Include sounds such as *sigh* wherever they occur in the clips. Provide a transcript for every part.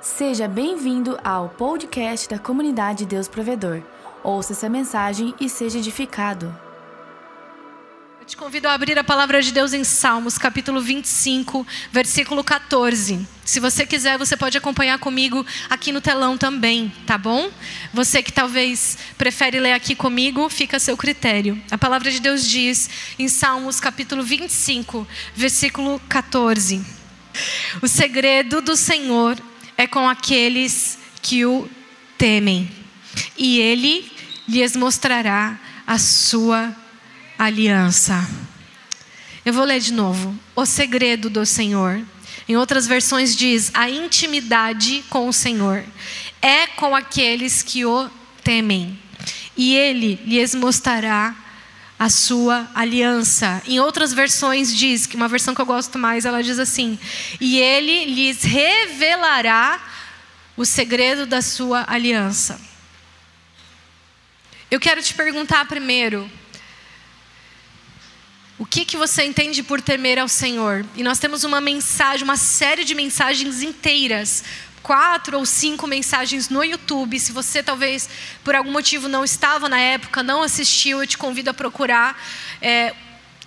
Seja bem-vindo ao podcast da comunidade Deus Provedor. Ouça essa mensagem e seja edificado. Eu te convido a abrir a palavra de Deus em Salmos, capítulo 25, versículo 14. Se você quiser, você pode acompanhar comigo aqui no telão também, tá bom? Você que talvez prefere ler aqui comigo, fica a seu critério. A palavra de Deus diz em Salmos, capítulo 25, versículo 14: O segredo do Senhor é com aqueles que o temem, e ele lhes mostrará a sua aliança. Eu vou ler de novo. O segredo do Senhor. Em outras versões diz: a intimidade com o Senhor é com aqueles que o temem, e ele lhes mostrará a sua aliança. Em outras versões diz, que uma versão que eu gosto mais, ela diz assim: "E ele lhes revelará o segredo da sua aliança". Eu quero te perguntar primeiro, o que que você entende por temer ao Senhor? E nós temos uma mensagem, uma série de mensagens inteiras quatro ou cinco mensagens no YouTube. Se você talvez por algum motivo não estava na época, não assistiu, eu te convido a procurar é,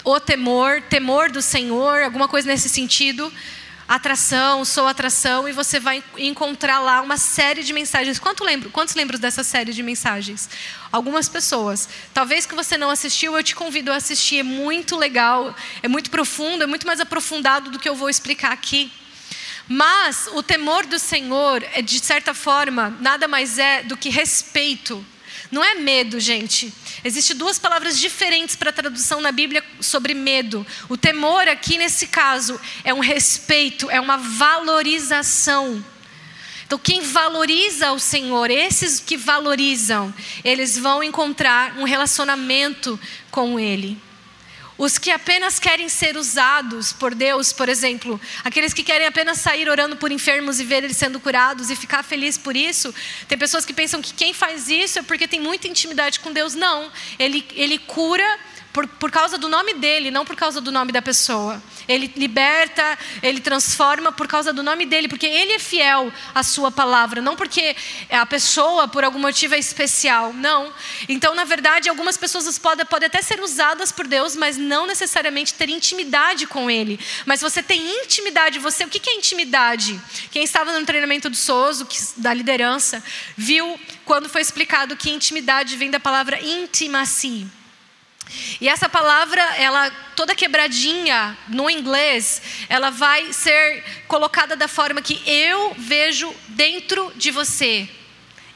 o temor, temor do Senhor, alguma coisa nesse sentido. Atração, sou atração, e você vai encontrar lá uma série de mensagens. Quanto lembro, quantos lembram dessa série de mensagens? Algumas pessoas. Talvez que você não assistiu, eu te convido a assistir. É muito legal, é muito profundo, é muito mais aprofundado do que eu vou explicar aqui. Mas o temor do Senhor, é, de certa forma, nada mais é do que respeito. Não é medo, gente. Existem duas palavras diferentes para tradução na Bíblia sobre medo. O temor, aqui nesse caso, é um respeito, é uma valorização. Então, quem valoriza o Senhor, esses que valorizam, eles vão encontrar um relacionamento com Ele. Os que apenas querem ser usados por Deus, por exemplo, aqueles que querem apenas sair orando por enfermos e ver eles sendo curados e ficar feliz por isso. Tem pessoas que pensam que quem faz isso é porque tem muita intimidade com Deus. Não, ele, ele cura por, por causa do nome dele, não por causa do nome da pessoa. Ele liberta, ele transforma por causa do nome dele, porque ele é fiel à sua palavra, não porque a pessoa, por algum motivo, é especial. Não. Então, na verdade, algumas pessoas podem, até ser usadas por Deus, mas não necessariamente ter intimidade com ele. Mas você tem intimidade, você. O que é intimidade? Quem estava no treinamento do Soso, da liderança, viu quando foi explicado que intimidade vem da palavra intimacy. E essa palavra, ela toda quebradinha no inglês, ela vai ser colocada da forma que eu vejo dentro de você.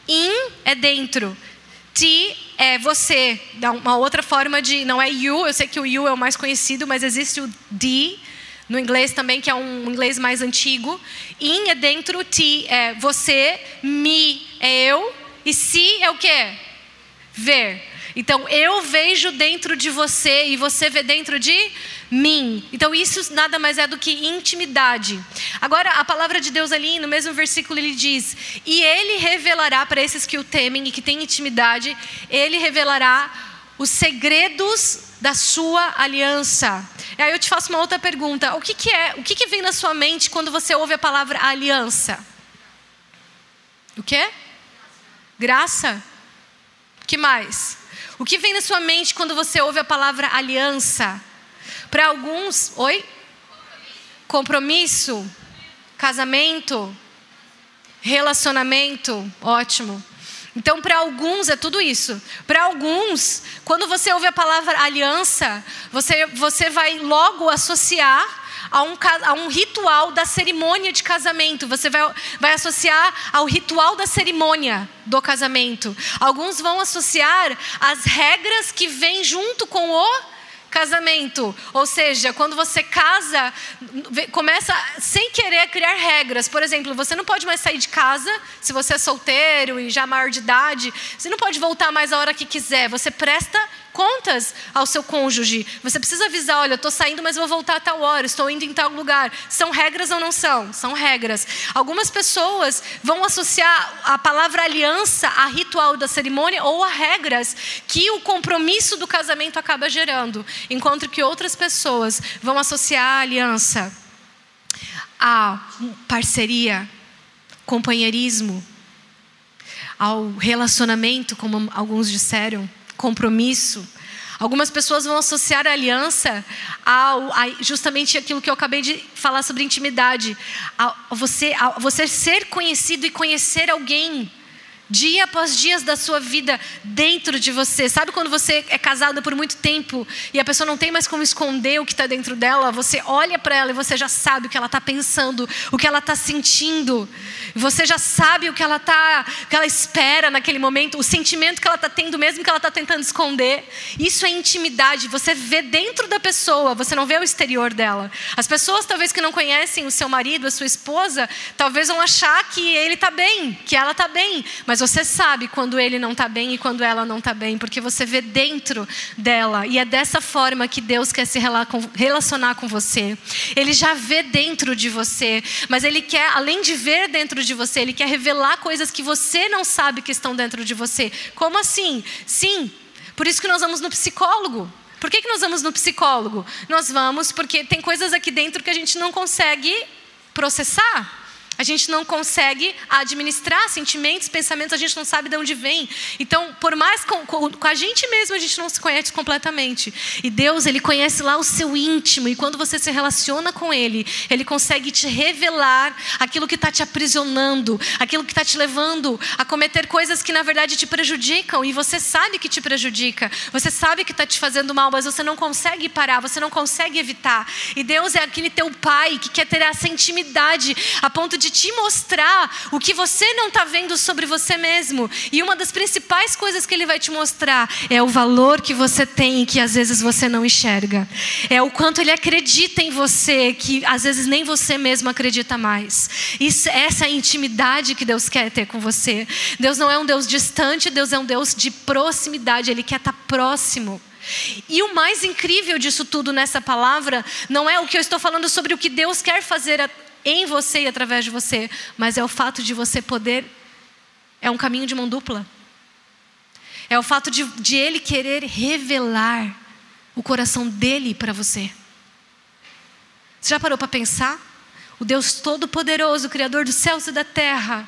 In é dentro. Ti é você. Dá uma outra forma de, não é you, eu sei que o you é o mais conhecido, mas existe o di no inglês também, que é um inglês mais antigo. In é dentro, ti é você, me é eu e si é o quê? Ver. Então eu vejo dentro de você e você vê dentro de mim. Então isso nada mais é do que intimidade. Agora a palavra de Deus ali no mesmo versículo ele diz: "E ele revelará para esses que o temem e que têm intimidade, ele revelará os segredos da sua aliança. E aí eu te faço uma outra pergunta: o que, que é, o que, que vem na sua mente quando você ouve a palavra aliança? O quê? Graça? Que mais? O que vem na sua mente quando você ouve a palavra aliança? Para alguns, oi? Compromisso, casamento, relacionamento, ótimo. Então, para alguns é tudo isso. Para alguns, quando você ouve a palavra aliança, você, você vai logo associar a um, a um ritual da cerimônia de casamento. Você vai, vai associar ao ritual da cerimônia do casamento. Alguns vão associar as regras que vêm junto com o casamento. Ou seja, quando você casa, começa sem querer criar regras. Por exemplo, você não pode mais sair de casa se você é solteiro e já maior de idade. Você não pode voltar mais a hora que quiser. Você presta contas ao seu cônjuge. Você precisa avisar: olha, eu estou saindo, mas vou voltar a tal hora, estou indo em tal lugar. São regras ou não são? São regras. Algumas pessoas vão associar a palavra aliança a ritual da cerimônia ou a regras que o compromisso do casamento acaba gerando, enquanto que outras pessoas vão associar a aliança a parceria, companheirismo, ao relacionamento, como alguns disseram, compromisso. Algumas pessoas vão associar a aliança ao, a justamente aquilo que eu acabei de falar sobre intimidade, a você, a você ser conhecido e conhecer alguém dia após dias da sua vida dentro de você. Sabe quando você é casado por muito tempo e a pessoa não tem mais como esconder o que está dentro dela? Você olha para ela e você já sabe o que ela está pensando, o que ela está sentindo. Você já sabe o que ela tá, o que ela espera naquele momento, o sentimento que ela está tendo, mesmo que ela está tentando esconder. Isso é intimidade. Você vê dentro da pessoa, você não vê o exterior dela. As pessoas talvez que não conhecem o seu marido, a sua esposa, talvez vão achar que ele está bem, que ela está bem, mas mas você sabe quando ele não está bem e quando ela não está bem, porque você vê dentro dela. E é dessa forma que Deus quer se relacionar com você. Ele já vê dentro de você, mas ele quer, além de ver dentro de você, ele quer revelar coisas que você não sabe que estão dentro de você. Como assim? Sim, por isso que nós vamos no psicólogo. Por que, que nós vamos no psicólogo? Nós vamos porque tem coisas aqui dentro que a gente não consegue processar. A gente não consegue administrar sentimentos, pensamentos, a gente não sabe de onde vem. Então, por mais com, com, com, a gente mesmo, a gente não se conhece completamente. E Deus, Ele conhece lá o seu íntimo. E quando você se relaciona com Ele, Ele consegue te revelar aquilo que está te aprisionando, aquilo que está te levando a cometer coisas que na verdade te prejudicam. E você sabe que te prejudica. Você sabe que está te fazendo mal, mas você não consegue parar, você não consegue evitar. E Deus é aquele teu Pai que quer ter essa intimidade a ponto de de te mostrar o que você não está vendo sobre você mesmo. E uma das principais coisas que ele vai te mostrar é o valor que você tem que às vezes você não enxerga. É o quanto ele acredita em você, que às vezes nem você mesmo acredita mais. Isso, essa é a intimidade que Deus quer ter com você. Deus não é um Deus distante, Deus é um Deus de proximidade, Ele quer estar tá próximo. E o mais incrível disso tudo nessa palavra não é o que eu estou falando sobre o que Deus quer fazer em você e através de você, mas é o fato de você poder. É um caminho de mão dupla. É o fato de, de Ele querer revelar o coração dele para você. Você já parou para pensar? O Deus Todo-Poderoso, Criador dos céus e da terra,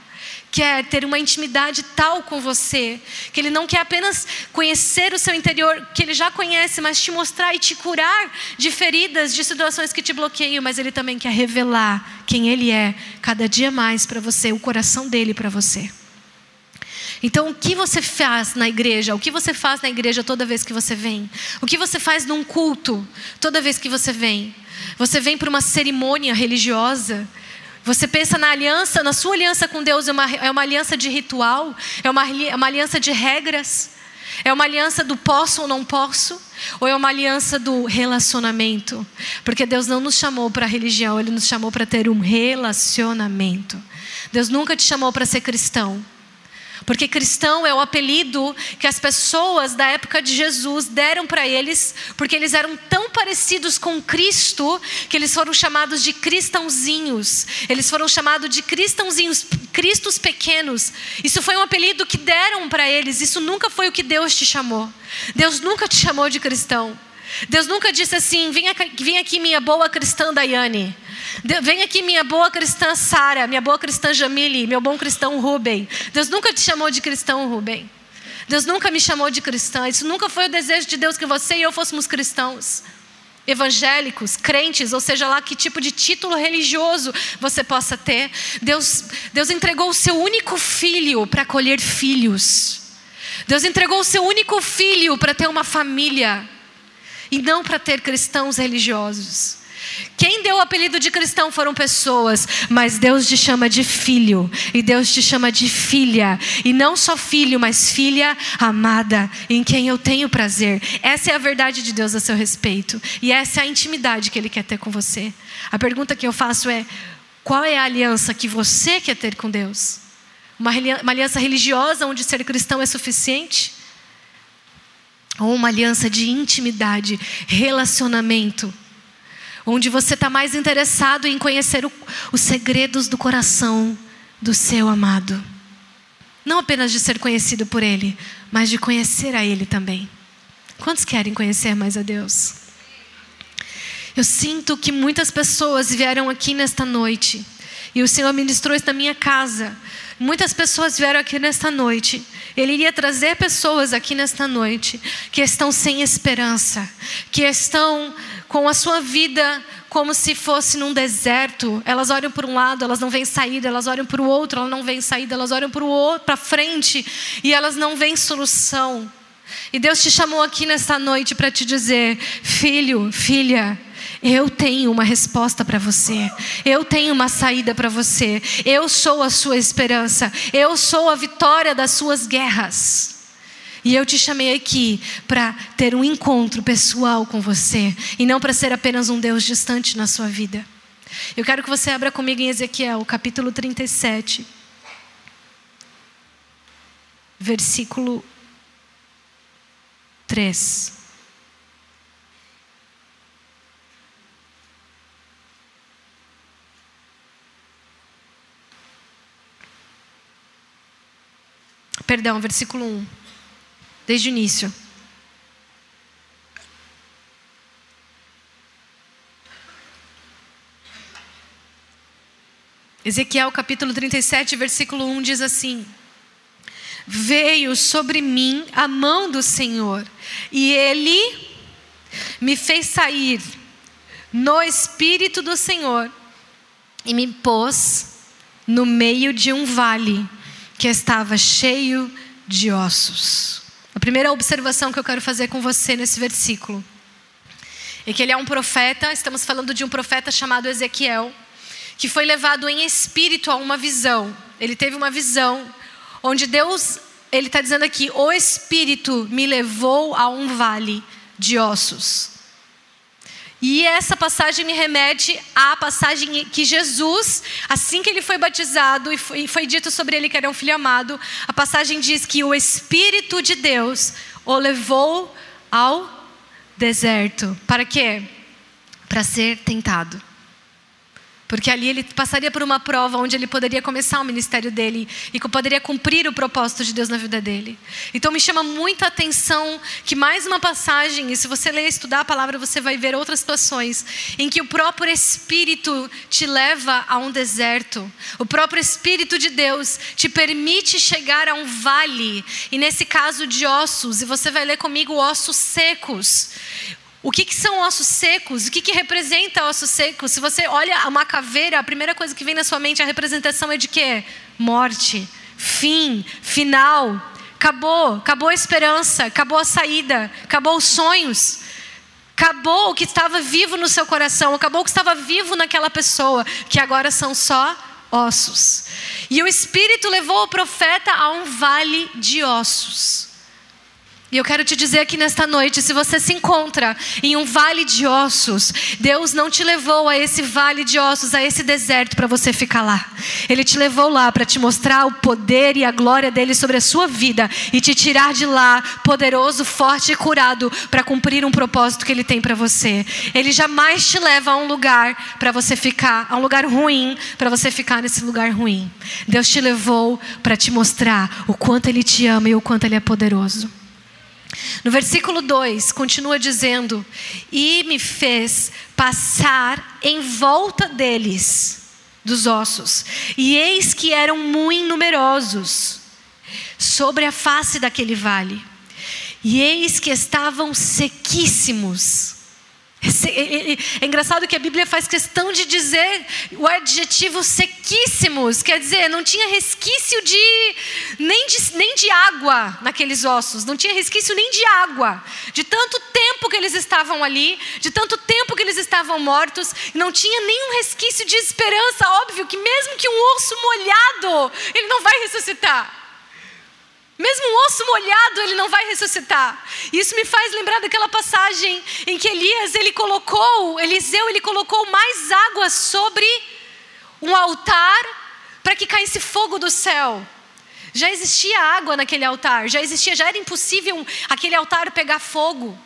quer ter uma intimidade tal com você, que Ele não quer apenas conhecer o seu interior, que Ele já conhece, mas te mostrar e te curar de feridas, de situações que te bloqueiam, mas Ele também quer revelar quem Ele é, cada dia mais para você, o coração dele para você. Então, o que você faz na igreja? O que você faz na igreja toda vez que você vem? O que você faz num culto toda vez que você vem? Você vem para uma cerimônia religiosa? Você pensa na aliança, na sua aliança com Deus, é uma, é uma aliança de ritual, é uma, é uma aliança de regras, é uma aliança do posso ou não posso, ou é uma aliança do relacionamento? Porque Deus não nos chamou para religião, Ele nos chamou para ter um relacionamento. Deus nunca te chamou para ser cristão. Porque cristão é o apelido que as pessoas da época de Jesus deram para eles, porque eles eram tão parecidos com Cristo que eles foram chamados de cristãozinhos. Eles foram chamados de cristãozinhos, cristos pequenos. Isso foi um apelido que deram para eles. Isso nunca foi o que Deus te chamou. Deus nunca te chamou de cristão. Deus nunca disse assim: vem aqui, vem aqui minha boa cristã Daiane. Vem aqui minha boa cristã Sara, minha boa cristã Jamile, meu bom cristão Rubem. Deus nunca te chamou de cristão Rubem. Deus nunca me chamou de cristã. Isso nunca foi o desejo de Deus que você e eu fôssemos cristãos. Evangélicos, crentes, ou seja lá que tipo de título religioso você possa ter. Deus, Deus entregou o seu único filho para colher filhos. Deus entregou o seu único filho para ter uma família e não para ter cristãos religiosos. Quem deu o apelido de cristão foram pessoas, mas Deus te chama de filho, e Deus te chama de filha, e não só filho, mas filha amada, em quem eu tenho prazer. Essa é a verdade de Deus a seu respeito, e essa é a intimidade que Ele quer ter com você. A pergunta que eu faço é: qual é a aliança que você quer ter com Deus? Uma aliança religiosa onde ser cristão é suficiente? Ou uma aliança de intimidade, relacionamento, onde você está mais interessado em conhecer o, os segredos do coração do seu amado. Não apenas de ser conhecido por Ele, mas de conhecer a Ele também. Quantos querem conhecer mais a Deus? Eu sinto que muitas pessoas vieram aqui nesta noite E o Senhor ministrou isso na minha casa. Muitas pessoas vieram aqui nesta noite. Ele iria trazer pessoas aqui nesta noite que estão sem esperança, que estão com a sua vida como se fosse num deserto. Elas olham para um lado, elas não veem saída, elas olham para o outro, elas não veem saída, elas olham para o outro, para frente e elas não veem solução. E Deus te chamou aqui nesta noite para te dizer: filho, filha, eu tenho uma resposta para você. Eu tenho uma saída para você. Eu sou a sua esperança. Eu sou a vitória das suas guerras. E eu te chamei aqui para ter um encontro pessoal com você e não para ser apenas um Deus distante na sua vida. Eu quero que você abra comigo em Ezequiel, capítulo 37, versículo 3. Perdão, versículo 1 desde o início. Ezequiel capítulo 37, versículo 1 diz assim: Veio sobre mim a mão do Senhor, e ele me fez sair no espírito do Senhor e me pôs no meio de um vale que estava cheio de ossos. A primeira observação que eu quero fazer com você nesse versículo é que ele é um profeta, estamos falando de um profeta chamado Ezequiel, que foi levado em espírito a uma visão. Ele teve uma visão onde Deus, ele está dizendo aqui, o Espírito me levou a um vale de ossos. E essa passagem me remete à passagem que Jesus, assim que ele foi batizado e foi, foi, dito sobre ele que era um filho amado, a passagem diz que o Espírito de Deus o levou ao deserto. Para quê? Para ser tentado. Porque ali ele passaria por uma prova onde ele poderia começar o ministério dele e que poderia cumprir o propósito de Deus na vida dele. Então me chama muita atenção que mais uma passagem, e se você ler e estudar a palavra, você vai ver outras situações em que o próprio Espírito te leva a um deserto. O próprio Espírito de Deus te permite chegar a um vale, e nesse caso de ossos, e você vai ler comigo ossos secos. O que, que, são ossos secos? O que, que representa ossos secos? Se você olha uma caveira, a primeira coisa que vem na sua mente, a representação é de quê? Morte, fim, final. Acabou, acabou a esperança, acabou a saída, acabou os sonhos. Acabou o que estava vivo no seu coração, acabou o que estava vivo naquela pessoa, que agora são só ossos. E o Espírito levou o profeta a um vale de ossos. E eu quero te dizer aqui nesta noite: se você se encontra em um vale de ossos, Deus não te levou a esse vale de ossos, a esse deserto para você ficar lá. Ele te levou lá para te mostrar o poder e a glória dele sobre a sua vida e te tirar de lá poderoso, forte e curado para cumprir um propósito que ele tem para você. Ele jamais te leva a um lugar para você ficar, a um lugar ruim, para você ficar nesse lugar ruim. Deus te levou para te mostrar o quanto ele te ama e o quanto ele é poderoso. No versículo 2, continua dizendo: E me fez passar em volta deles, dos ossos, e eis que eram muito numerosos sobre a face daquele vale, e eis que estavam sequíssimos é engraçado que a Bíblia faz questão de dizer o adjetivo sequíssimos, quer dizer, não tinha resquício de nem, de nem de água naqueles ossos, não tinha resquício nem de água, de tanto tempo que eles estavam ali, de tanto tempo que eles estavam mortos, não tinha nenhum resquício de esperança. Óbvio que mesmo que um osso molhado, ele não vai ressuscitar. Mesmo um osso molhado, ele não vai ressuscitar. Isso me faz lembrar daquela passagem em que Elias, ele colocou, Eliseu, ele colocou mais água sobre um altar para que caísse fogo do céu. Já existia água naquele altar, já existia, já era impossível aquele altar pegar fogo.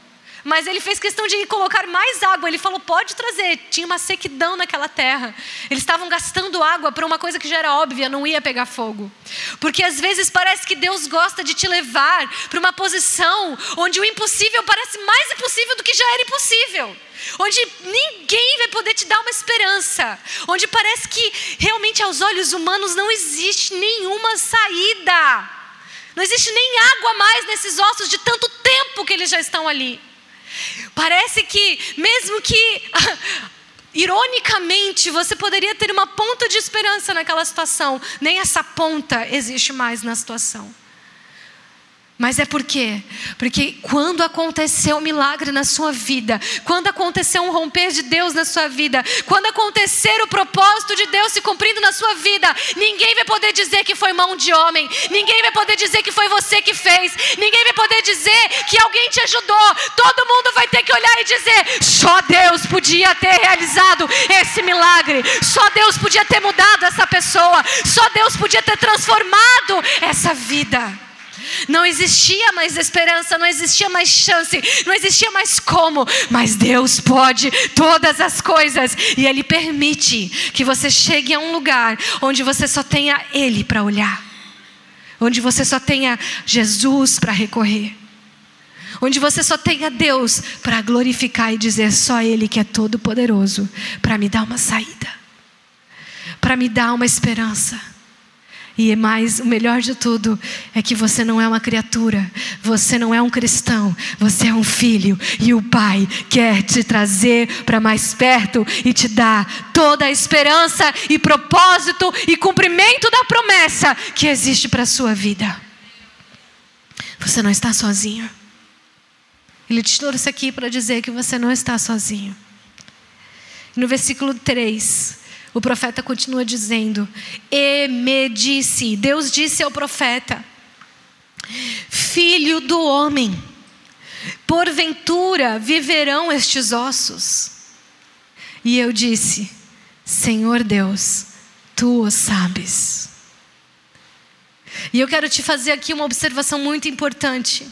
Mas ele fez questão de colocar mais água. Ele falou: pode trazer. Tinha uma sequidão naquela terra. Eles estavam gastando água para uma coisa que já era óbvia, não ia pegar fogo. Porque às vezes parece que Deus gosta de te levar para uma posição onde o impossível parece mais impossível do que já era impossível. Onde ninguém vai poder te dar uma esperança. Onde parece que realmente aos olhos humanos não existe nenhuma saída. Não existe nem água mais nesses ossos de tanto tempo que eles já estão ali. Parece que, mesmo que, *laughs* ironicamente, você poderia ter uma ponta de esperança naquela situação, nem essa ponta existe mais na situação. Mas é por quê? Porque quando aconteceu um milagre na sua vida, quando aconteceu um romper de Deus na sua vida, quando acontecer o propósito de Deus se cumprindo na sua vida, ninguém vai poder dizer que foi mão de homem, ninguém vai poder dizer que foi você que fez, ninguém vai poder dizer que alguém te ajudou. Todo mundo vai ter que olhar e dizer: só Deus podia ter realizado esse milagre, só Deus podia ter mudado essa pessoa, só Deus podia ter transformado essa vida. Não existia mais esperança, não existia mais chance, não existia mais como, mas Deus pode todas as coisas e Ele permite que você chegue a um lugar onde você só tenha Ele para olhar, onde você só tenha Jesus para recorrer, onde você só tenha Deus para glorificar e dizer só Ele que é todo-poderoso para me dar uma saída, para me dar uma esperança. E mais, o melhor de tudo é que você não é uma criatura, você não é um cristão, você é um filho e o Pai quer te trazer para mais perto e te dar toda a esperança e propósito e cumprimento da promessa que existe para a sua vida. Você não está sozinho. Ele te trouxe aqui para dizer que você não está sozinho. No versículo 3, o profeta continua dizendo: E me disse, Deus disse ao profeta: Filho do homem, porventura viverão estes ossos? E eu disse: Senhor Deus, tu o sabes. E eu quero te fazer aqui uma observação muito importante.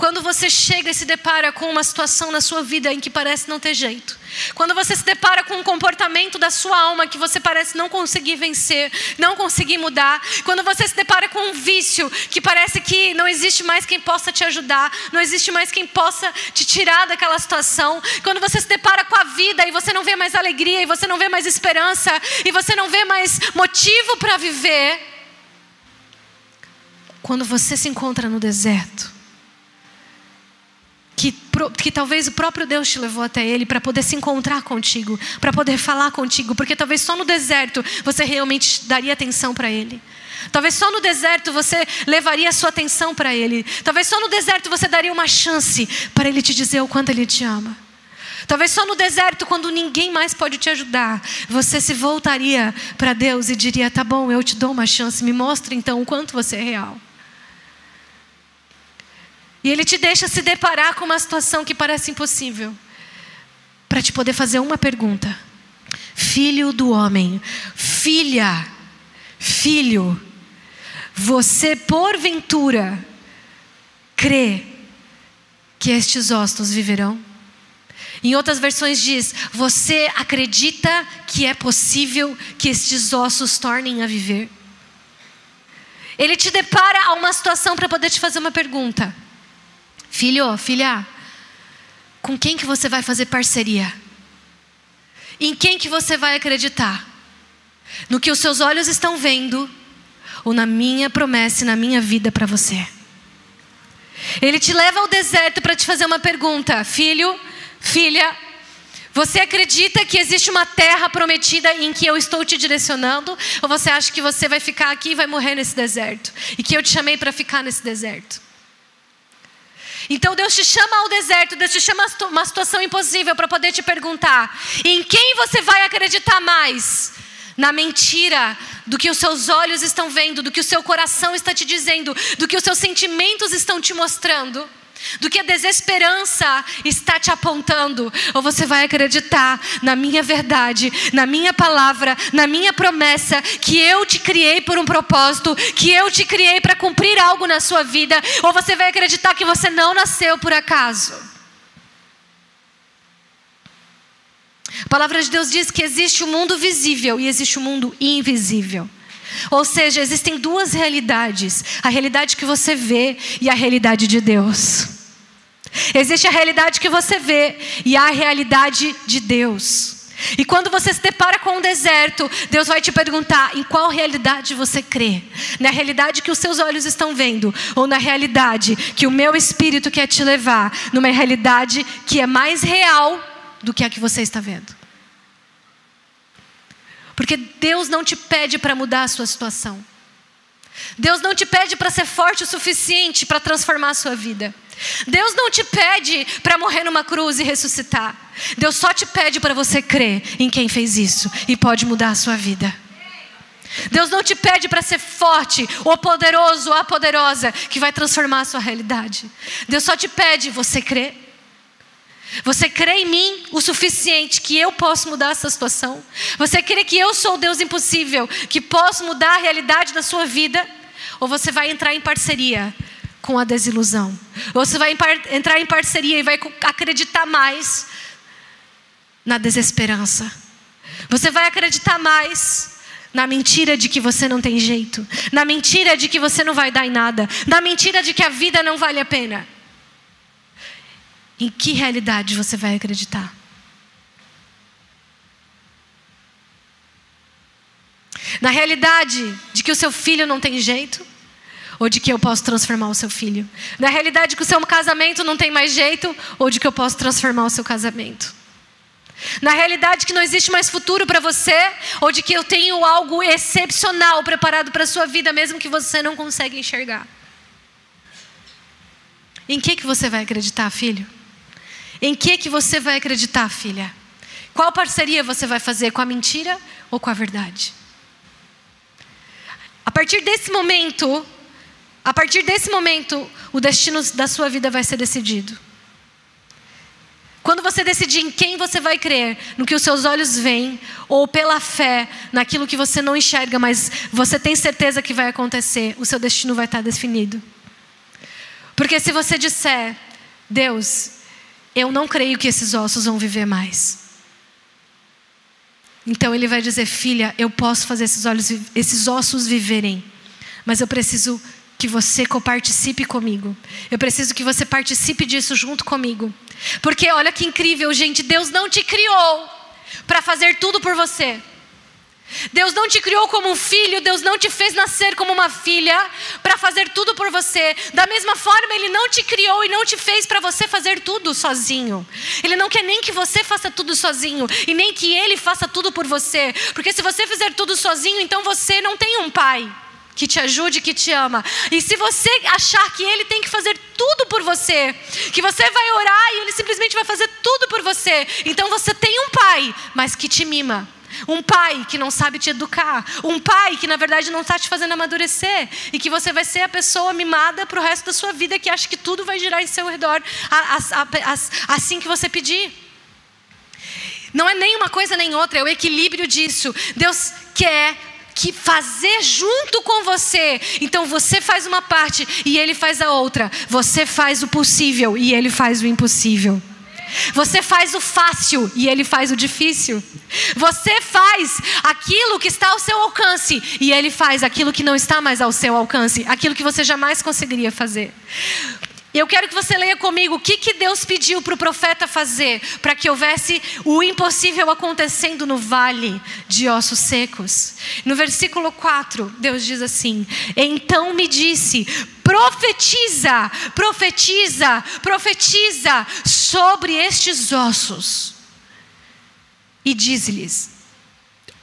Quando você chega e se depara com uma situação na sua vida em que parece não ter jeito, quando você se depara com um comportamento da sua alma que você parece não conseguir vencer, não conseguir mudar, quando você se depara com um vício que parece que não existe mais quem possa te ajudar, não existe mais quem possa te tirar daquela situação, quando você se depara com a vida e você não vê mais alegria, e você não vê mais esperança, e você não vê mais motivo para viver, quando você se encontra no deserto, que, talvez o próprio Deus te levou até Ele para poder se encontrar contigo, para poder falar contigo, porque talvez só no deserto você realmente daria atenção para Ele. Talvez só no deserto você levaria a sua atenção para Ele. Talvez só no deserto você daria uma chance para Ele te dizer o quanto Ele te ama. Talvez só no deserto, quando ninguém mais pode te ajudar, você se voltaria para Deus e diria: Tá bom, eu te dou uma chance, me mostre então o quanto você é real. E ele te deixa se deparar com uma situação que parece impossível, para te poder fazer uma pergunta: Filho do homem, filha, filho, você porventura crê que estes ossos viverão? Em outras versões diz: Você acredita que é possível que estes ossos tornem a viver? Ele te depara a uma situação para poder te fazer uma pergunta. Filho, filha, com quem que você vai fazer parceria? Em quem que você vai acreditar? No que os seus olhos estão vendo ou na minha promessa e na minha vida para você? Ele te leva ao deserto para te fazer uma pergunta, filho, filha, você acredita que existe uma terra prometida em que eu estou te direcionando? Ou você acha que você vai ficar aqui e vai morrer nesse deserto? E que eu te chamei para ficar nesse deserto? Então Deus te chama ao deserto, Deus te chama a uma situação impossível para poder te perguntar: em quem você vai acreditar mais? Na mentira do que os seus olhos estão vendo, do que o seu coração está te dizendo, do que os seus sentimentos estão te mostrando? do que a desesperança está te apontando, ou você vai acreditar na minha verdade, na minha palavra, na minha promessa, que eu te criei por um propósito, que eu te criei para cumprir algo na sua vida, ou você vai acreditar que você não nasceu por acaso. A palavra de Deus diz que existe o um mundo visível e existe o um mundo invisível. Ou seja, existem duas realidades: a realidade que você vê e a realidade de Deus. Existe a realidade que você vê e a realidade de Deus. E quando você se depara com um deserto, Deus vai te perguntar em qual realidade você crê: na realidade que os seus olhos estão vendo, ou na realidade que o meu espírito quer te levar, numa realidade que é mais real do que a que você está vendo. Porque Deus não te pede para mudar a sua situação. Deus não te pede para ser forte o suficiente para transformar a sua vida. Deus não te pede para morrer numa cruz e ressuscitar. Deus só te pede para você crer em quem fez isso e pode mudar a sua vida. Deus não te pede para ser forte, ou poderoso, ou a poderosa, que vai transformar a sua realidade. Deus só te pede, você crê? Você crê em mim o suficiente que eu posso mudar essa situação? Você crê que eu sou o Deus impossível, que posso mudar a realidade da sua vida? Ou você vai entrar em parceria com a desilusão? Ou você vai entrar em parceria e vai acreditar mais na desesperança? Você vai acreditar mais na mentira de que você não tem jeito, na mentira de que você não vai dar em nada, na mentira de que a vida não vale a pena? Em que realidade você vai acreditar? Na realidade de que o seu filho não tem jeito? Ou de que eu posso transformar o seu filho? Na realidade de que o seu casamento não tem mais jeito? Ou de que eu posso transformar o seu casamento? Na realidade que não existe mais futuro para você? Ou de que eu tenho algo excepcional preparado para a sua vida, mesmo que você não consiga enxergar? Em que, que você vai acreditar, filho? Em que que você vai acreditar, filha? Qual parceria você vai fazer com a mentira ou com a verdade? A partir desse momento, a partir desse momento, o destino da sua vida vai ser decidido. Quando você decidir em quem você vai crer, no que os seus olhos veem, ou pela fé, naquilo que você não enxerga, mas você tem certeza que vai acontecer, o seu destino vai estar definido. Porque se você disser, Deus, eu não creio que esses ossos vão viver mais. Então ele vai dizer: Filha, eu posso fazer esses, olhos, esses ossos viverem, mas eu preciso que você coparticipe comigo. Eu preciso que você participe disso junto comigo. Porque olha que incrível, gente, Deus não te criou para fazer tudo por você. Deus não te criou como um filho, Deus não te fez nascer como uma filha para fazer tudo por você. Da mesma forma, Ele não te criou e não te fez para você fazer tudo sozinho. Ele não quer nem que você faça tudo sozinho e nem que Ele faça tudo por você. Porque se você fizer tudo sozinho, então você não tem um pai que te ajude, que te ama. E se você achar que Ele tem que fazer tudo por você, que você vai orar e Ele simplesmente vai fazer tudo por você, então você tem um pai, mas que te mima um pai que não sabe te educar. Um pai que, na verdade, não está te fazendo amadurecer. E que você vai ser a pessoa mimada para o resto da sua vida que acha que tudo vai girar em seu redor assim que você pedir. Não é nem uma coisa nem outra, é o equilíbrio disso. Deus quer que fazer junto com você. Então você faz uma parte e ele faz a outra. Você faz o possível e ele faz o impossível. Você faz o fácil e ele faz o difícil. Você faz aquilo que está ao seu alcance e ele faz aquilo que não está mais ao seu alcance, aquilo que você jamais conseguiria fazer. Eu quero que você leia comigo o que, que Deus pediu para o profeta fazer para que houvesse o impossível acontecendo no vale de ossos secos. No versículo 4, Deus diz assim: Então me disse, profetiza, profetiza, profetiza sobre estes ossos. E diz-lhes: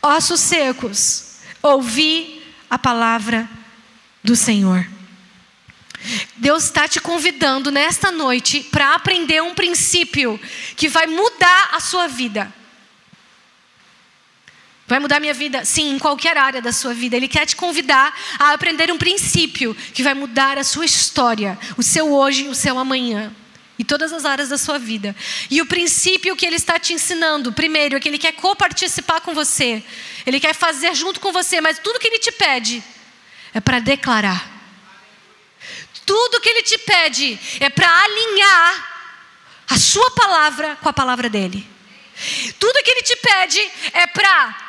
Ossos secos, ouvi a palavra do Senhor. Deus está te convidando nesta noite para aprender um princípio que vai mudar a sua vida. Vai mudar a minha vida? Sim, em qualquer área da sua vida. Ele quer te convidar a aprender um princípio que vai mudar a sua história, o seu hoje, o seu amanhã. E todas as áreas da sua vida. E o princípio que ele está te ensinando, primeiro, é que ele quer coparticipar com você. Ele quer fazer junto com você, mas tudo que ele te pede é para declarar. Tudo que ele te pede é para alinhar a sua palavra com a palavra dele. Tudo que Ele te pede é para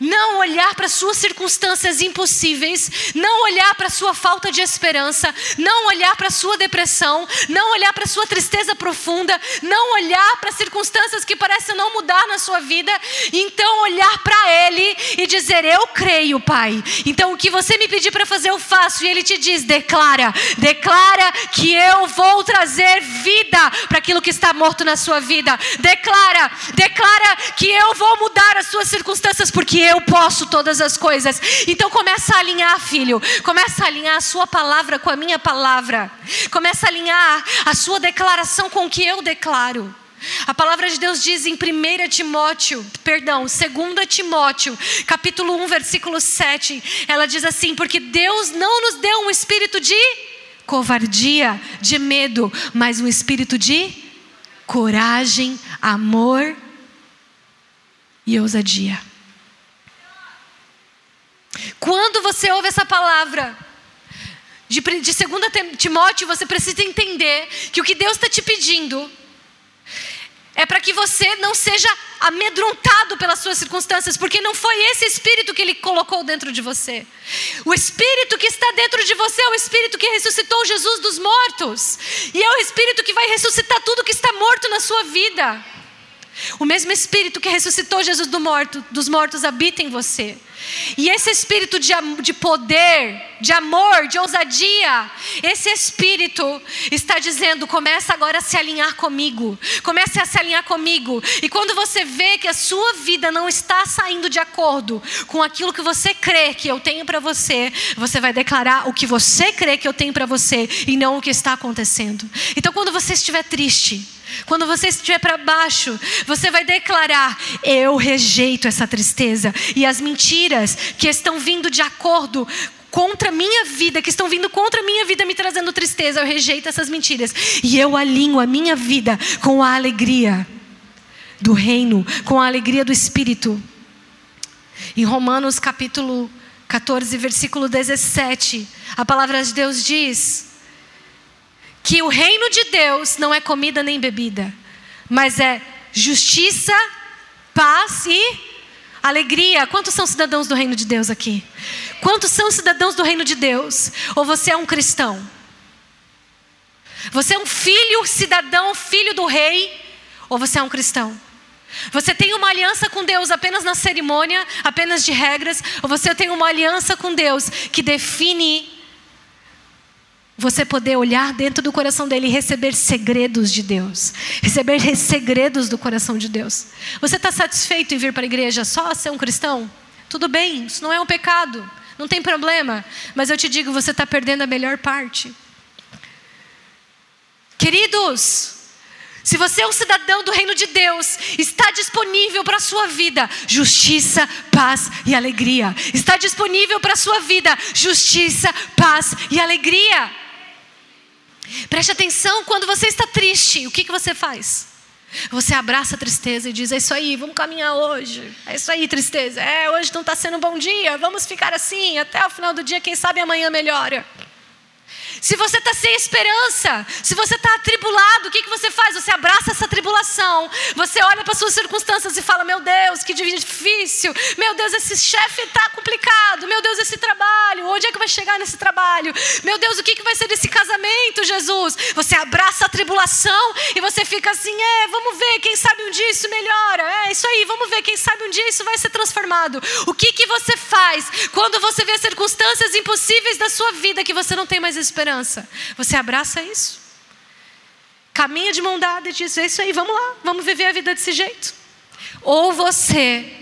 não olhar para suas circunstâncias impossíveis, não olhar para sua falta de esperança, não olhar para sua depressão, não olhar para sua tristeza profunda, não olhar para circunstâncias que parecem não mudar na sua vida, então olhar para ele e dizer: "Eu creio, Pai". Então o que você me pedir para fazer eu faço e ele te diz: "Declara, declara que eu vou trazer vida para aquilo que está morto na sua vida. Declara, declara que eu vou mudar as suas circunstâncias porque eu posso todas as coisas. Então começa a alinhar, filho. Começa a alinhar a sua palavra com a minha palavra. Começa a alinhar a sua declaração com o que eu declaro. A palavra de Deus diz em 1 Timóteo, perdão, 2 Timóteo, capítulo 1, versículo 7, ela diz assim: Porque Deus não nos deu um espírito de covardia, de medo, mas um espírito de coragem, amor e ousadia. Quando você ouve essa palavra, de, de 2 Timóteo, você precisa entender que o que Deus está te pedindo é para que você não seja amedrontado pelas suas circunstâncias, porque não foi esse espírito que ele colocou dentro de você. O espírito que está dentro de você é o espírito que ressuscitou Jesus dos mortos, e é o espírito que vai ressuscitar tudo que está morto na sua vida. O mesmo espírito que ressuscitou Jesus do morto, dos mortos habita em você. E esse espírito de, de poder, de amor, de ousadia, esse espírito está dizendo: começa agora a se alinhar comigo. Comece a se alinhar comigo. E quando você vê que a sua vida não está saindo de acordo com aquilo que você crê que eu tenho para você, você vai declarar o que você crê que eu tenho para você e não o que está acontecendo. Então, quando você estiver triste, quando você estiver para baixo, você vai declarar: Eu rejeito essa tristeza e as mentiras que estão vindo de acordo contra a minha vida, que estão vindo contra a minha vida, me trazendo tristeza. Eu rejeito essas mentiras e eu alinho a minha vida com a alegria do reino, com a alegria do Espírito. Em Romanos capítulo 14, versículo 17, a palavra de Deus diz que o reino de Deus não é comida nem bebida, mas é justiça, paz e alegria. Quantos são cidadãos do reino de Deus aqui? Quantos são cidadãos do reino de Deus? Ou você é um cristão? Você é um filho, cidadão, filho do rei? Ou você é um cristão? Você tem uma aliança com Deus apenas na cerimônia, apenas de regras? Ou você tem uma aliança com Deus que define você poder olhar dentro do coração dele e receber segredos de Deus, receber segredos do coração de Deus. Você está satisfeito em vir para a igreja só ser um cristão? Tudo bem, isso não é um pecado, não tem problema, mas eu te digo, você está perdendo a melhor parte. Queridos, se você é um cidadão do reino de Deus, está disponível para a sua vida justiça, paz e alegria. Está disponível para a sua vida justiça, paz e alegria. Preste atenção, quando você está triste, o que, que você faz? Você abraça a tristeza e diz: É isso aí, vamos caminhar hoje. É isso aí, tristeza. É, hoje não está sendo um bom dia, vamos ficar assim até o final do dia, quem sabe amanhã melhora. Se você está sem esperança, se você está atribulado, o que, que você faz? Você abraça essa tribulação, você olha para suas circunstâncias e fala: Meu Deus, que difícil, meu Deus, esse chefe está complicado, meu Deus, esse trabalho, onde é que vai chegar nesse trabalho? Meu Deus, o que, que vai ser desse casamento, Jesus? Você abraça a tribulação e você fica assim: É, vamos ver, quem sabe um dia isso melhora, é isso aí, vamos ver, quem sabe um dia isso vai ser transformado. O que, que você faz quando você vê circunstâncias impossíveis da sua vida que você não tem mais esperança? Esperança. Você abraça isso. Caminha de mão dada e diz: É isso aí, vamos lá, vamos viver a vida desse jeito. Ou você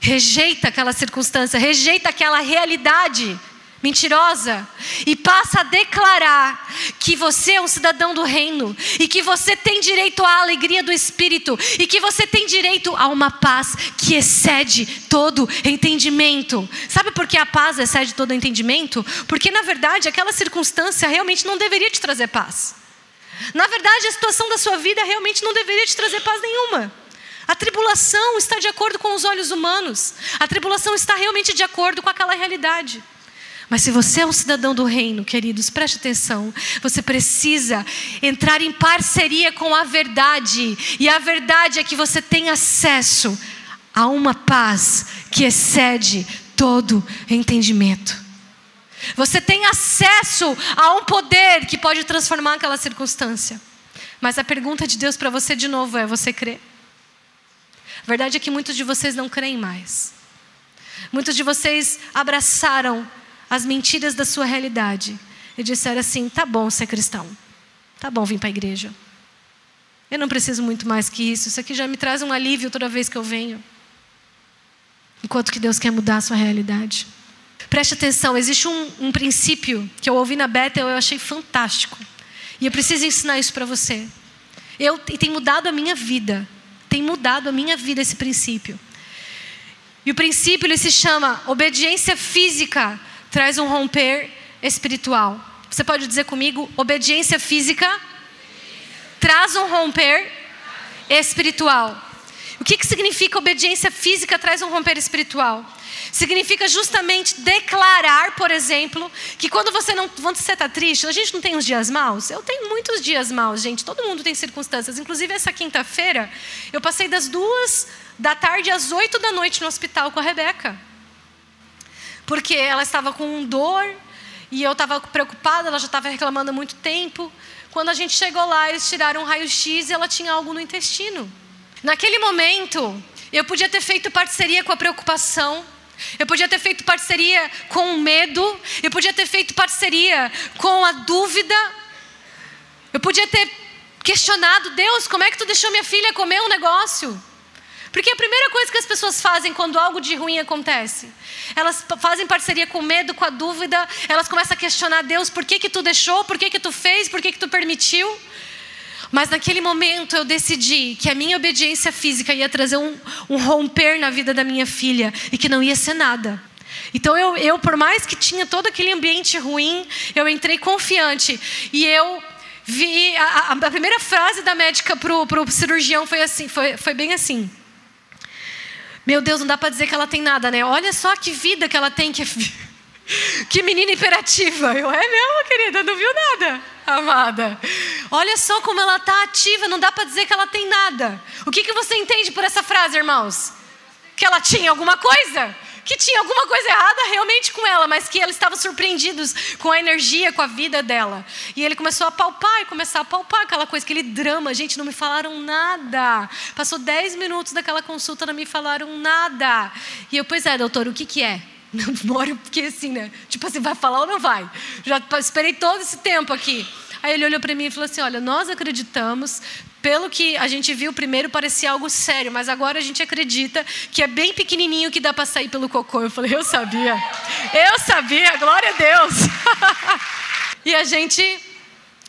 rejeita aquela circunstância, rejeita aquela realidade mentirosa e passa a declarar que você é um cidadão do reino e que você tem direito à alegria do espírito e que você tem direito a uma paz que excede todo entendimento. Sabe por que a paz excede todo entendimento? Porque na verdade aquela circunstância realmente não deveria te trazer paz. Na verdade, a situação da sua vida realmente não deveria te trazer paz nenhuma. A tribulação está de acordo com os olhos humanos. A tribulação está realmente de acordo com aquela realidade. Mas se você é um cidadão do reino, queridos, preste atenção. Você precisa entrar em parceria com a verdade. E a verdade é que você tem acesso a uma paz que excede todo entendimento. Você tem acesso a um poder que pode transformar aquela circunstância. Mas a pergunta de Deus para você de novo é: você crê? A verdade é que muitos de vocês não creem mais. Muitos de vocês abraçaram as mentiras da sua realidade e disseram assim: tá bom ser cristão, tá bom vir para a igreja. Eu não preciso muito mais que isso, isso aqui já me traz um alívio toda vez que eu venho. Enquanto que Deus quer mudar a sua realidade. Preste atenção, existe um, um princípio que eu ouvi na Bethel eu achei fantástico. E eu preciso ensinar isso para você. Eu, e tem mudado a minha vida. Tem mudado a minha vida esse princípio. E o princípio ele se chama obediência física traz um romper espiritual. Você pode dizer comigo, obediência física traz um romper espiritual. O que, que significa obediência física traz um romper espiritual? Significa justamente declarar, por exemplo, que quando você não, quando você está triste, a gente não tem uns dias maus. Eu tenho muitos dias maus, gente. Todo mundo tem circunstâncias. Inclusive essa quinta-feira, eu passei das duas da tarde às oito da noite no hospital com a Rebeca, porque ela estava com dor e eu estava preocupada. Ela já estava reclamando há muito tempo. Quando a gente chegou lá, eles tiraram um raio-x e ela tinha algo no intestino. Naquele momento, eu podia ter feito parceria com a preocupação, eu podia ter feito parceria com o medo, eu podia ter feito parceria com a dúvida, eu podia ter questionado, Deus, como é que tu deixou minha filha comer um negócio? Porque a primeira coisa que as pessoas fazem quando algo de ruim acontece, elas fazem parceria com o medo, com a dúvida, elas começam a questionar Deus, por que que tu deixou, por que que tu fez, por que que tu permitiu? Mas naquele momento eu decidi que a minha obediência física ia trazer um, um romper na vida da minha filha e que não ia ser nada. Então eu, eu, por mais que tinha todo aquele ambiente ruim, eu entrei confiante e eu vi a, a primeira frase da médica pro, pro cirurgião foi assim, foi, foi bem assim. Meu Deus, não dá para dizer que ela tem nada, né? Olha só que vida que ela tem, que *laughs* que menina imperativa. Eu, é mesmo, querida, não viu nada, amada. Olha só como ela está ativa, não dá para dizer que ela tem nada. O que, que você entende por essa frase, irmãos? Que ela tinha alguma coisa? Que tinha alguma coisa errada realmente com ela, mas que eles estavam surpreendidos com a energia, com a vida dela. E ele começou a palpar e começar a palpar aquela coisa, aquele drama. Gente, não me falaram nada. Passou 10 minutos daquela consulta, não me falaram nada. E eu, pois é, doutor, o que, que é? *laughs* Não demore, porque assim, né? Tipo assim, vai falar ou não vai? Já esperei todo esse tempo aqui. Aí ele olhou para mim e falou assim: Olha, nós acreditamos, pelo que a gente viu primeiro parecia algo sério, mas agora a gente acredita que é bem pequenininho que dá para sair pelo cocô. Eu falei: Eu sabia, eu sabia, glória a Deus. *laughs* e a gente,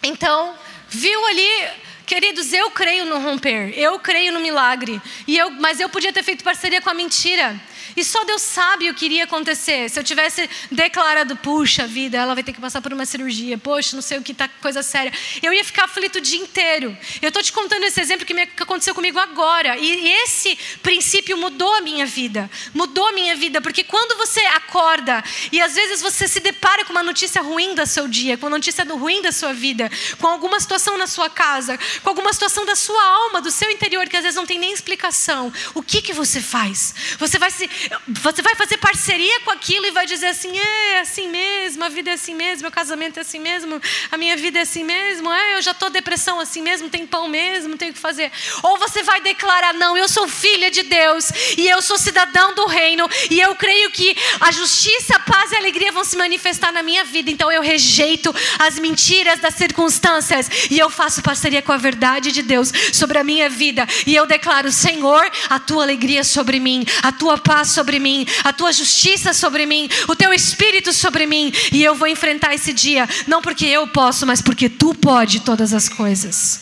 então, viu ali Queridos, eu creio no romper, eu creio no milagre, e eu, mas eu podia ter feito parceria com a mentira. E só Deus sabe o que iria acontecer. Se eu tivesse declarado, puxa vida, ela vai ter que passar por uma cirurgia, poxa, não sei o que tá coisa séria. Eu ia ficar aflito o dia inteiro. Eu estou te contando esse exemplo que, me, que aconteceu comigo agora. E esse princípio mudou a minha vida. Mudou a minha vida, porque quando você acorda e às vezes você se depara com uma notícia ruim do seu dia, com uma notícia ruim da sua vida, com alguma situação na sua casa, com alguma situação da sua alma, do seu interior, que às vezes não tem nem explicação, o que que você faz? Você vai se você vai fazer parceria com aquilo e vai dizer assim: é, é assim mesmo, a vida é assim mesmo, meu casamento é assim mesmo, a minha vida é assim mesmo, é, eu já estou depressão assim mesmo, tem pão mesmo, tenho que fazer. Ou você vai declarar: não, eu sou filha de Deus e eu sou cidadão do reino e eu creio que a justiça, a paz e a alegria vão se manifestar na minha vida, então eu rejeito as mentiras das circunstâncias e eu faço parceria com a verdade de Deus sobre a minha vida e eu declaro: Senhor, a tua alegria sobre mim, a tua paz sobre mim, a tua justiça sobre mim, o teu espírito sobre mim, e eu vou enfrentar esse dia, não porque eu posso, mas porque tu pode todas as coisas.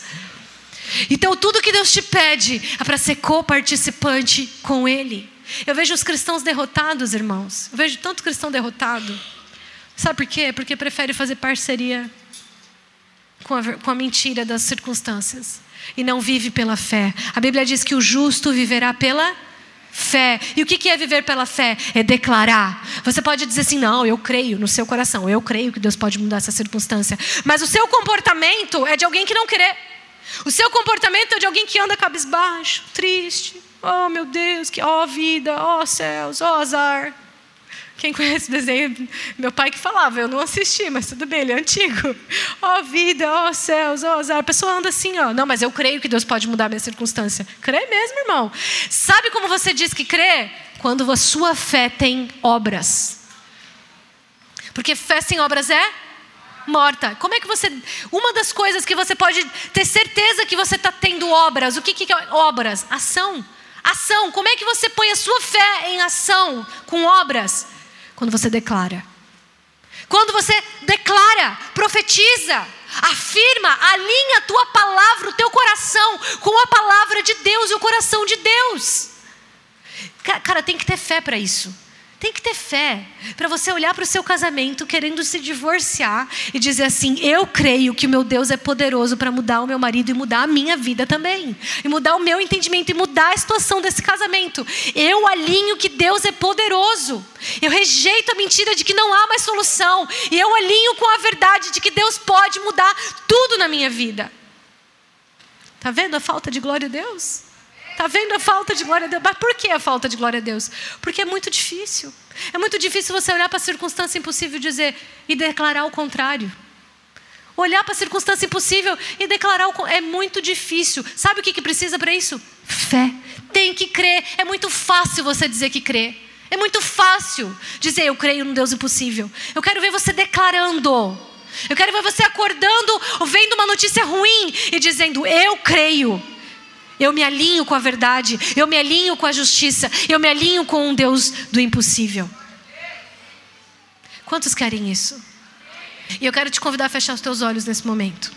Então, tudo que Deus te pede é para ser co-participante com Ele. Eu vejo os cristãos derrotados, irmãos. Eu vejo tanto cristão derrotado. Sabe por quê? Porque prefere fazer parceria com a, com a mentira das circunstâncias e não vive pela fé. A Bíblia diz que o justo viverá pela Fé. E o que é viver pela fé? É declarar. Você pode dizer assim: não, eu creio no seu coração, eu creio que Deus pode mudar essa circunstância. Mas o seu comportamento é de alguém que não crê. O seu comportamento é de alguém que anda cabisbaixo, triste. Oh, meu Deus, que oh, vida, oh, céus, oh, azar. Quem conhece o desenho? Meu pai que falava, eu não assisti, mas tudo bem, ele é antigo. *laughs* Ó oh, vida, ó oh, céus, ó oh, azar. A pessoa anda assim, ó. Não, mas eu creio que Deus pode mudar minha circunstância. Crê mesmo, irmão. Sabe como você diz que crê? Quando a sua fé tem obras. Porque fé sem obras é morta. Como é que você. Uma das coisas que você pode ter certeza que você está tendo obras. O que, que é obras? Ação. Ação. Como é que você põe a sua fé em ação com obras? Quando você declara. Quando você declara, profetiza, afirma, alinha a tua palavra, o teu coração com a palavra de Deus e o coração de Deus. Cara, tem que ter fé para isso. Tem que ter fé para você olhar para o seu casamento querendo se divorciar e dizer assim: Eu creio que o meu Deus é poderoso para mudar o meu marido e mudar a minha vida também, e mudar o meu entendimento e mudar a situação desse casamento. Eu alinho que Deus é poderoso. Eu rejeito a mentira de que não há mais solução, e eu alinho com a verdade de que Deus pode mudar tudo na minha vida. Tá vendo a falta de glória a Deus? Está vendo a falta de glória a Deus? Mas por que a falta de glória a Deus? Porque é muito difícil. É muito difícil você olhar para a circunstância impossível e dizer e declarar o contrário. Olhar para a circunstância impossível e declarar o é muito difícil. Sabe o que, que precisa para isso? Fé. Tem que crer. É muito fácil você dizer que crê. É muito fácil dizer eu creio no Deus impossível. Eu quero ver você declarando. Eu quero ver você acordando vendo uma notícia ruim e dizendo eu creio. Eu me alinho com a verdade, eu me alinho com a justiça, eu me alinho com um Deus do impossível. Quantos querem isso? E eu quero te convidar a fechar os teus olhos nesse momento.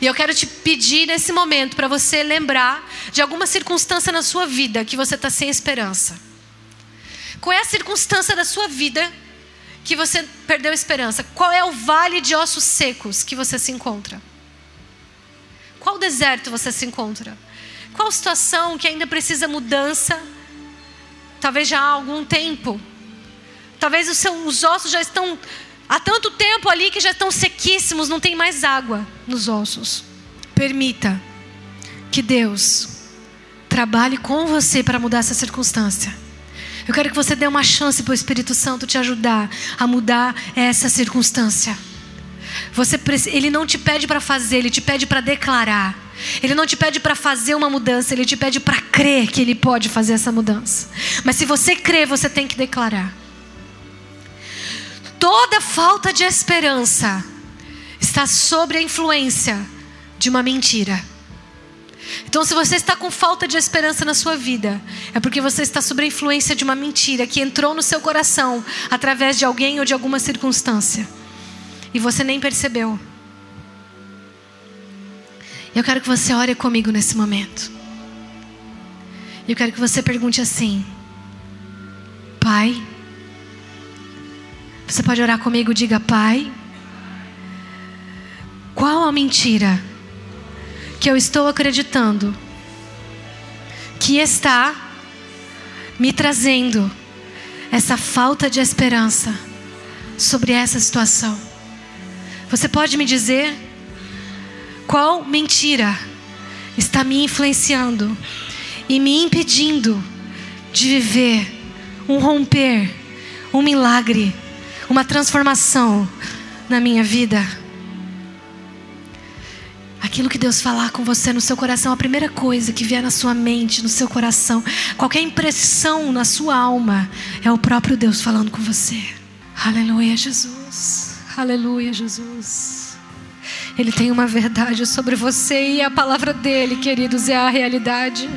E eu quero te pedir nesse momento para você lembrar de alguma circunstância na sua vida que você está sem esperança. Qual é a circunstância da sua vida que você perdeu esperança? Qual é o vale de ossos secos que você se encontra? Qual deserto você se encontra? Qual situação que ainda precisa mudança? Talvez já há algum tempo. Talvez os, seus, os ossos já estão há tanto tempo ali que já estão sequíssimos, não tem mais água nos ossos. Permita que Deus trabalhe com você para mudar essa circunstância. Eu quero que você dê uma chance para o Espírito Santo te ajudar a mudar essa circunstância. Você, ele não te pede para fazer, ele te pede para declarar. Ele não te pede para fazer uma mudança, ele te pede para crer que ele pode fazer essa mudança. Mas se você crer, você tem que declarar. Toda falta de esperança está sobre a influência de uma mentira. Então, se você está com falta de esperança na sua vida, é porque você está sob a influência de uma mentira que entrou no seu coração através de alguém ou de alguma circunstância e você nem percebeu. Eu quero que você ore comigo nesse momento. Eu quero que você pergunte assim: Pai, você pode orar comigo? Diga, Pai, qual a mentira que eu estou acreditando que está me trazendo essa falta de esperança sobre essa situação? Você pode me dizer qual mentira está me influenciando e me impedindo de viver um romper, um milagre, uma transformação na minha vida? Aquilo que Deus falar com você no seu coração, a primeira coisa que vier na sua mente, no seu coração, qualquer impressão na sua alma, é o próprio Deus falando com você. Aleluia, Jesus. Aleluia, Jesus. Ele tem uma verdade sobre você e a palavra dele, queridos, é a realidade.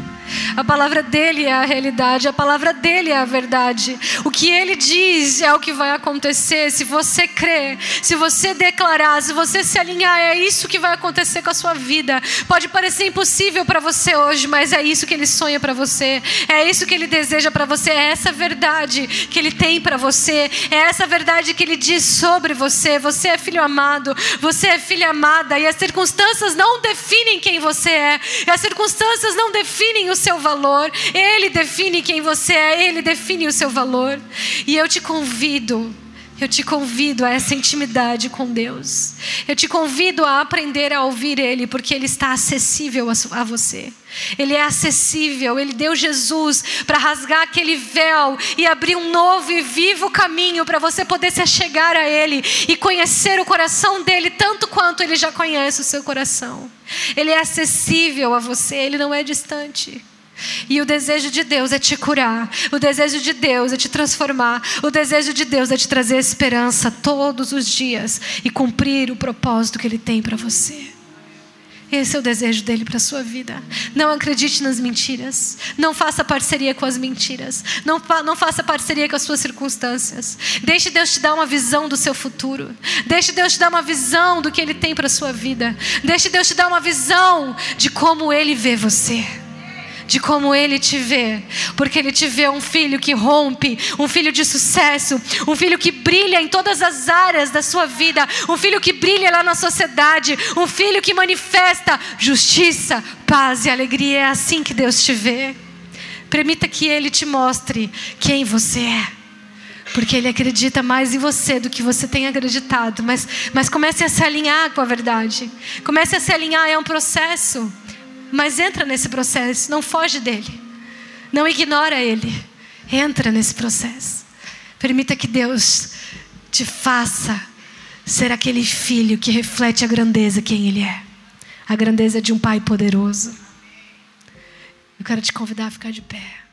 A palavra dele é a realidade, a palavra dele é a verdade. O que ele diz é o que vai acontecer. Se você crer, se você declarar, se você se alinhar, é isso que vai acontecer com a sua vida. Pode parecer impossível para você hoje, mas é isso que ele sonha para você. É isso que ele deseja para você. É essa verdade que ele tem para você. É essa verdade que ele diz sobre você. Você é filho amado, você é filha amada, e as circunstâncias não definem quem você é. E as circunstâncias não definem o seu valor. Ele define quem você é, ele define o seu valor. E eu te convido eu te convido a essa intimidade com Deus. Eu te convido a aprender a ouvir Ele, porque Ele está acessível a você. Ele é acessível, Ele deu Jesus para rasgar aquele véu e abrir um novo e vivo caminho para você poder se achegar a Ele e conhecer o coração dele tanto quanto Ele já conhece o seu coração. Ele é acessível a você, Ele não é distante. E o desejo de Deus é te curar, o desejo de Deus é te transformar, o desejo de Deus é te trazer esperança todos os dias e cumprir o propósito que Ele tem para você. Esse é o desejo dele para a sua vida. Não acredite nas mentiras. Não faça parceria com as mentiras. Não, não faça parceria com as suas circunstâncias. Deixe Deus te dar uma visão do seu futuro. Deixe Deus te dar uma visão do que Ele tem para a sua vida. Deixe Deus te dar uma visão de como Ele vê você de como ele te vê, porque ele te vê um filho que rompe, um filho de sucesso, um filho que brilha em todas as áreas da sua vida, um filho que brilha lá na sociedade, um filho que manifesta justiça, paz e alegria. É assim que Deus te vê. Permita que ele te mostre quem você é. Porque ele acredita mais em você do que você tem acreditado. Mas, mas comece a se alinhar com a verdade. Comece a se alinhar, é um processo. Mas entra nesse processo, não foge dele. Não ignora ele. Entra nesse processo. Permita que Deus te faça ser aquele filho que reflete a grandeza quem ele é. A grandeza de um pai poderoso. Eu quero te convidar a ficar de pé.